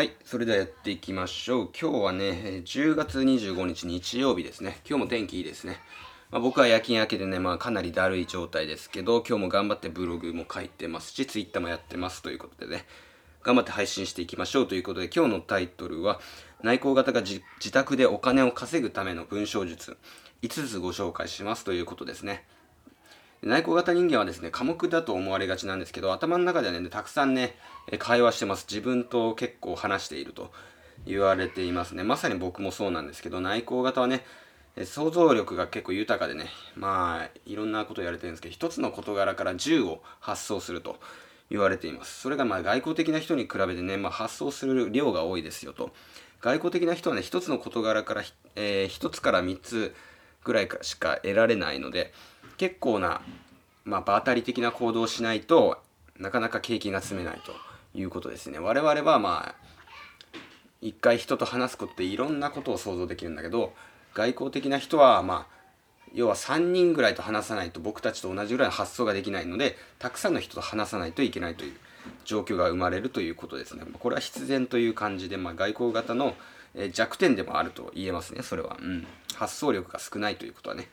はい、それではやっていきましょう。今日はね、10月25日日曜日ですね。今日も天気いいですね。まあ、僕は夜勤明けでね、まあ、かなりだるい状態ですけど、今日も頑張ってブログも書いてますし、ツイッターもやってますということでね、頑張って配信していきましょうということで、今日のタイトルは、内向型が自宅でお金を稼ぐための文章術、5つご紹介しますということですね。内向型人間はですね、寡黙だと思われがちなんですけど、頭の中ではね、たくさんね、会話してます。自分と結構話していると言われていますね。まさに僕もそうなんですけど、内向型はね、想像力が結構豊かでね、まあ、いろんなことやれてるんですけど、一つの事柄から10を発想すると言われています。それがまあ外交的な人に比べてね、まあ、発想する量が多いですよと。外交的な人はね、一つの事柄から、えー、一つから三つぐらいしか得られないので、結構な、まあ、場当たり的な行動をしないとなかなか景気が積めないということですね。我々はまあ一回人と話すことでいろんなことを想像できるんだけど外交的な人はまあ要は3人ぐらいと話さないと僕たちと同じぐらいの発想ができないのでたくさんの人と話さないといけないという状況が生まれるということですね。これは必然という感じで、まあ、外交型の弱点でもあると言えますねそれは、うん、発想力が少ないということはね。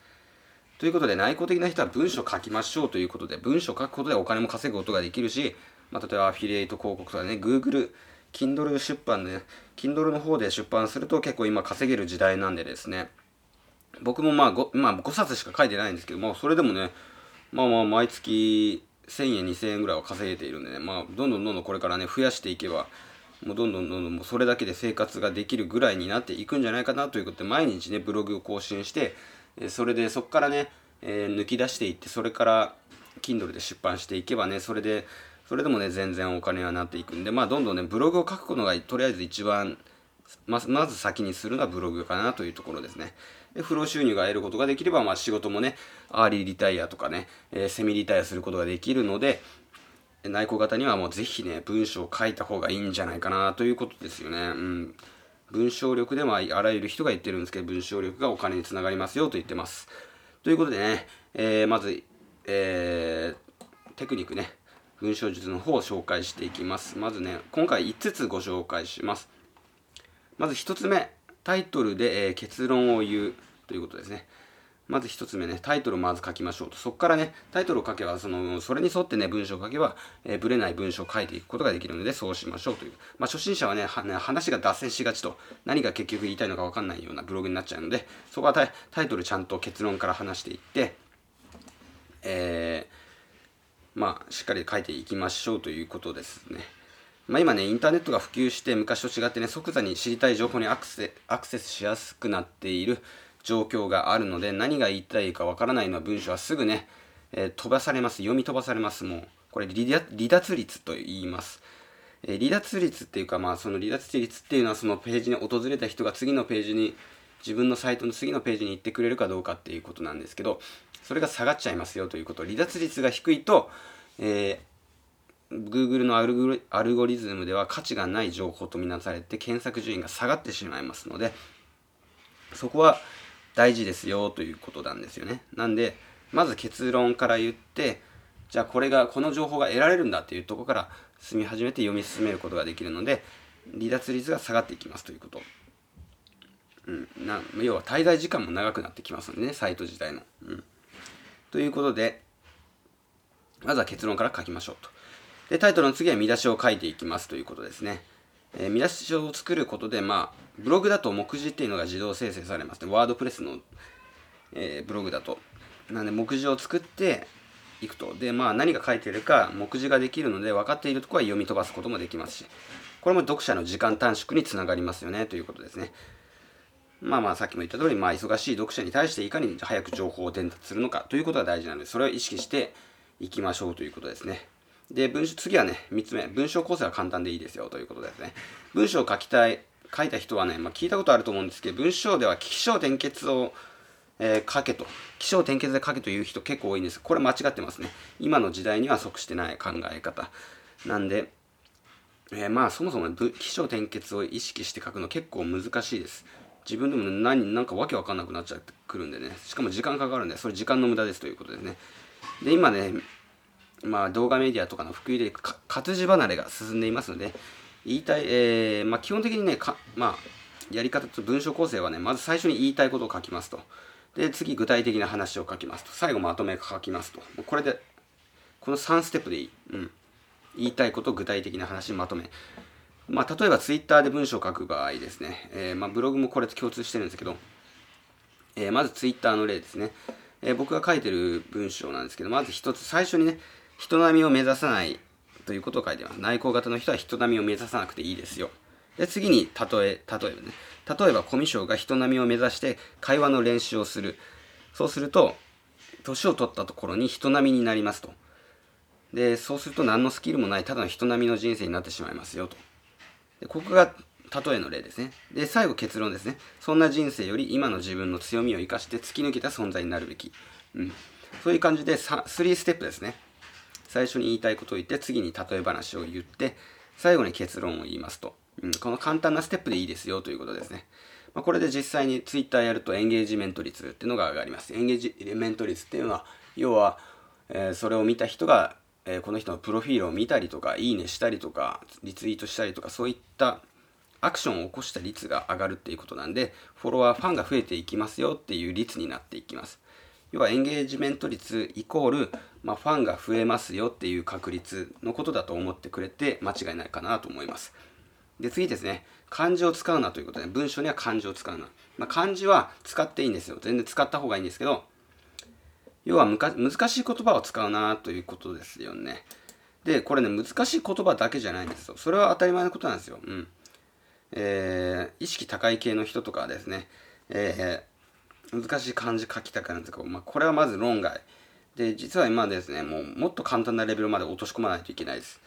ということで内向的な人は文章書きましょうということで文章書くことでお金も稼ぐことができるし、まあ、例えばアフィリエイト広告とかね Google Kindle 出版で、ね、Kindle の方で出版すると結構今稼げる時代なんでですね。僕もまあ 5,、まあ、5冊しか書いてないんですけど、まあ、それでもねまあまあ毎月1000円2000円ぐらいは稼げているんでねまあどんどんどんどんこれからね増やしていけばもうどんどんどんどんもうそれだけで生活ができるぐらいになっていくんじゃないかなということで毎日ねブログを更新してそれでそこからね、えー、抜き出していってそれから Kindle で出版していけばねそれでそれでもね全然お金はなっていくんでまあどんどんねブログを書くことがとりあえず一番ままず先にするのはブログかなというところですね。で不労収入が得ることができれば、まあ、仕事もねアーリーリタイアとかね、えー、セミリタイアすることができるので内向型にはもうぜひね文章を書いた方がいいんじゃないかなということですよね。うん文章力でもあらゆる人が言ってるんですけど、文章力がお金につながりますよと言ってます。ということでね、えー、まず、えー、テクニックね、文章術の方を紹介していきます。まずね、今回5つご紹介します。まず1つ目、タイトルで、えー、結論を言うということですね。まず1つ目ね、タイトルをまず書きましょうと。そこからね、タイトルを書けば、その、それに沿ってね、文章を書けば、えー、ぶれない文章を書いていくことができるので、そうしましょうという。まあ、初心者はね、話が脱線しがちと、何が結局言いたいのか分かんないようなブログになっちゃうので、そこはタタイトルちゃんと結論から話していって、えー、まあ、しっかり書いていきましょうということですね。まあ、今ね、インターネットが普及して昔と違ってね、即座に知りたい情報にアクセアクセスしやすくなっている状況があるので何が言いたいかわからないの文章はすぐね、えー、飛ばされます。読み飛ばされます。もうこれ離脱率と言います、えー、離脱率っていうかまあその離脱率っていうのはそのページに訪れた人が次のページに自分のサイトの次のページに行ってくれるかどうかっていうことなんですけどそれが下がっちゃいますよということ。離脱率が低いと、えー、Google のアルゴリズムでは価値がない情報とみなされて検索順位が下がってしまいますのでそこは大事ですよということなんですよね。なんで、まず結論から言って、じゃあこれが、この情報が得られるんだっていうとこから進み始めて読み進めることができるので、離脱率が下がっていきますということ。うん、な要は滞在時間も長くなってきますのでね、サイト自体の。うん、ということで、まずは結論から書きましょうと。で、タイトルの次は見出しを書いていきますということですね。えー、見出しを作ることで、まあ、ブログだと目次っていうのが自動生成されますね。ワードプレスの、えー、ブログだと。なんで、目次を作っていくと。で、まあ、何が書いてるか、目次ができるので、分かっているところは読み飛ばすこともできますし、これも読者の時間短縮につながりますよね、ということですね。まあまあ、さっきも言った通り、まあ、忙しい読者に対していかに早く情報を伝達するのかということが大事なので、それを意識していきましょうということですね。で、文章、次はね、3つ目。文章構成は簡単でいいですよということですね。文章を書きたい、書いた人はね、まあ、聞いたことあると思うんですけど、文章では起承転結を、えー、書けと。起承転結で書けという人結構多いんです。これ間違ってますね。今の時代には即してない考え方。なんで、えー、まあそもそも起承転結を意識して書くの結構難しいです。自分でも何、なんかわけわかんなくなっちゃってくるんでね。しかも時間かかるんで、それ時間の無駄ですということですね。で、今ね、まあ動画メディアとかの普及で活字離れが進んでいますので、言いたい、えー、まあ、基本的にねか、まあ、やり方と文章構成はねまず最初に言いたいことを書きますと。で次具体的な話を書きますと。最後まとめ書きますと。これでこの3ステップでいい、うん、言いたいこと具体的な話まとめ。まあ、例えばツイッターで文章を書く場合ですね、えー、まあ、ブログもこれと共通してるんですけど、えー、まずツイッターの例ですね、えー、僕が書いてる文章なんですけど、まず一つ最初にね、人並みを目指さないということを書いてます。内向型の人は人並みを目指さなくていいですよ。で、次に、例え、例えばね、例えばコミュ障が人並みを目指して会話の練習をする。そうすると、年を取ったところに人並みになりますと。で、そうすると何のスキルもないただの人並みの人生になってしまいますよと。でここが例えの例ですね。で、最後結論ですね。そんな人生より今の自分の強みを生かして突き抜けた存在になるべき。うん。そういう感じで3ステップですね。最初に言いたいことを言って、次に例え話を言って、最後に結論を言いますと。うん、この簡単なステップでいいですよということですね。まあ、これで実際に Twitter やるとエンゲージメント率っていうのが上がります。エンゲージメント率っていうのは、要は、えー、それを見た人がえー、この人のプロフィールを見たりとか、いいねしたりとか、リツイートしたりとか、そういったアクションを起こした率が上がるっていうことなんで、フォロワー、ファンが増えていきますよっていう率になっていきます。要はエンゲージメント率イコール、まあ、ファンが増えますよっていう確率のことだと思ってくれて間違いないかなと思います。で、次ですね。漢字を使うなということで、文章には漢字を使うな。まあ、漢字は使っていいんですよ。全然使った方がいいんですけど、要は難しい言葉を使うなということですよね。で、これね、難しい言葉だけじゃないんですよ。それは当たり前のことなんですよ。うん。えー、意識高い系の人とかはですね、えー、難しい漢字書きたくなるんですけど、まあ、これはまず論外。で、実は今ですね、もうもっと簡単なレベルまで落とし込まないといけないです。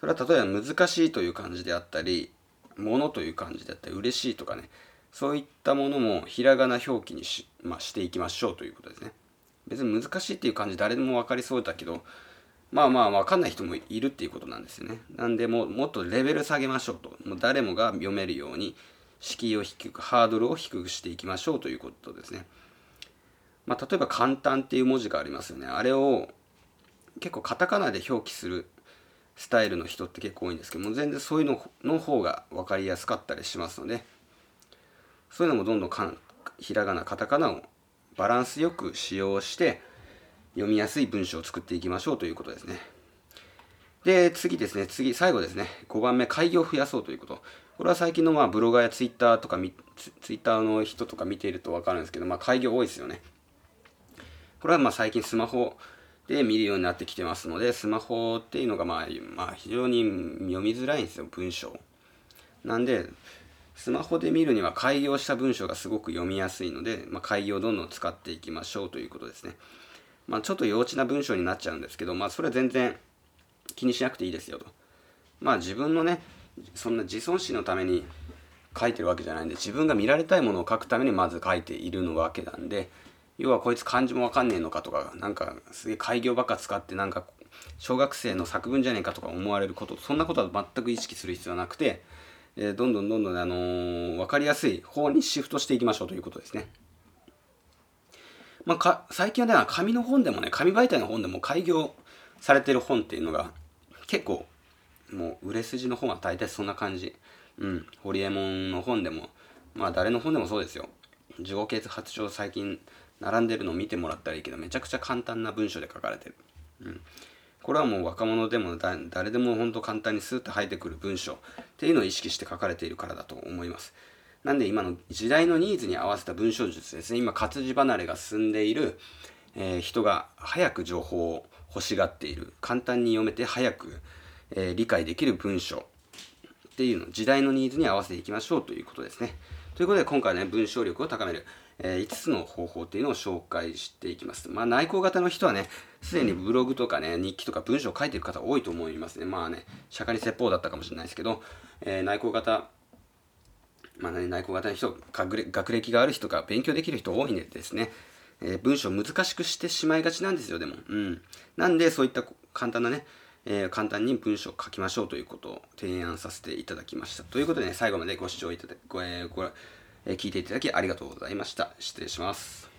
それは例えば難しいという漢字であったり、ものという漢字であったり、嬉しいとかね、そういったものもひらがな表記にし,、まあ、していきましょうということですね。別に難しいっていう感じ誰でも分かりそうだけどまあまあ分かんない人もいるっていうことなんですよねなんでももっとレベル下げましょうともう誰もが読めるように敷居を低くハードルを低くしていきましょうということですねまあ例えば簡単っていう文字がありますよねあれを結構カタカナで表記するスタイルの人って結構多いんですけども全然そういうのの方が分かりやすかったりしますのでそういうのもどんどんかんひらがなカタカナをバランスよく使用して読みやすい文章を作っていきましょうということですね。で、次ですね、次、最後ですね、5番目、開業を増やそうということ。これは最近のまあブロガーやツイッターとかツ、ツイッターの人とか見ていると分かるんですけど、まあ、開業多いですよね。これはまあ最近スマホで見るようになってきてますので、スマホっていうのがまあ、まあ、非常に読みづらいんですよ、文章。なんで、スマホで見るには開業した文章がすごく読みやすいので、まあ、開業をどんどん使っていきましょうということですね。まあ、ちょっと幼稚な文章になっちゃうんですけど、まあ、それは全然気にしなくていいですよと。まあ自分のね、そんな自尊心のために書いてるわけじゃないんで、自分が見られたいものを書くためにまず書いているのわけなんで、要はこいつ漢字もわかんねえのかとか、なんかすげえ開業ばっか使ってなんか小学生の作文じゃねえかとか思われること、そんなことは全く意識する必要はなくて、えー、どんどんどんどん、あのー、分かりやすい方にシフトしていきましょうということですね。まあ、最近はね、紙の本でもね、紙媒体の本でも開業されてる本っていうのが結構もう売れ筋の本は大体そんな感じ。うん。ホリエモンの本でも、まあ誰の本でもそうですよ。自己啓発書最近並んでるのを見てもらったらいいけど、めちゃくちゃ簡単な文章で書かれてる。うん。これはもう若者でも誰でも本当簡単にスーッと入ってくる文章っていうのを意識して書かれているからだと思います。なんで今の時代のニーズに合わせた文章術ですね、今活字離れが進んでいる、えー、人が早く情報を欲しがっている、簡単に読めて早く、えー、理解できる文章っていうの、時代のニーズに合わせていきましょうということですね。ということで今回はね、文章力を高める、えー、5つの方法っていうのを紹介していきます。まあ内向型の人はね、すでにブログとかね、日記とか文章を書いてる方多いと思いますね。まあね、釈迦に説法だったかもしれないですけど、えー、内向型、まあね、内向型の人、学歴がある人が勉強できる人多いんでですね、えー、文章を難しくしてしまいがちなんですよ、でも。うん。なんで、そういった簡単なね、えー、簡単に文章を書きましょうということを提案させていただきました。ということでね、最後までご視聴いただき、ご、えー、ご、えー、聞いていただきありがとうございました。失礼します。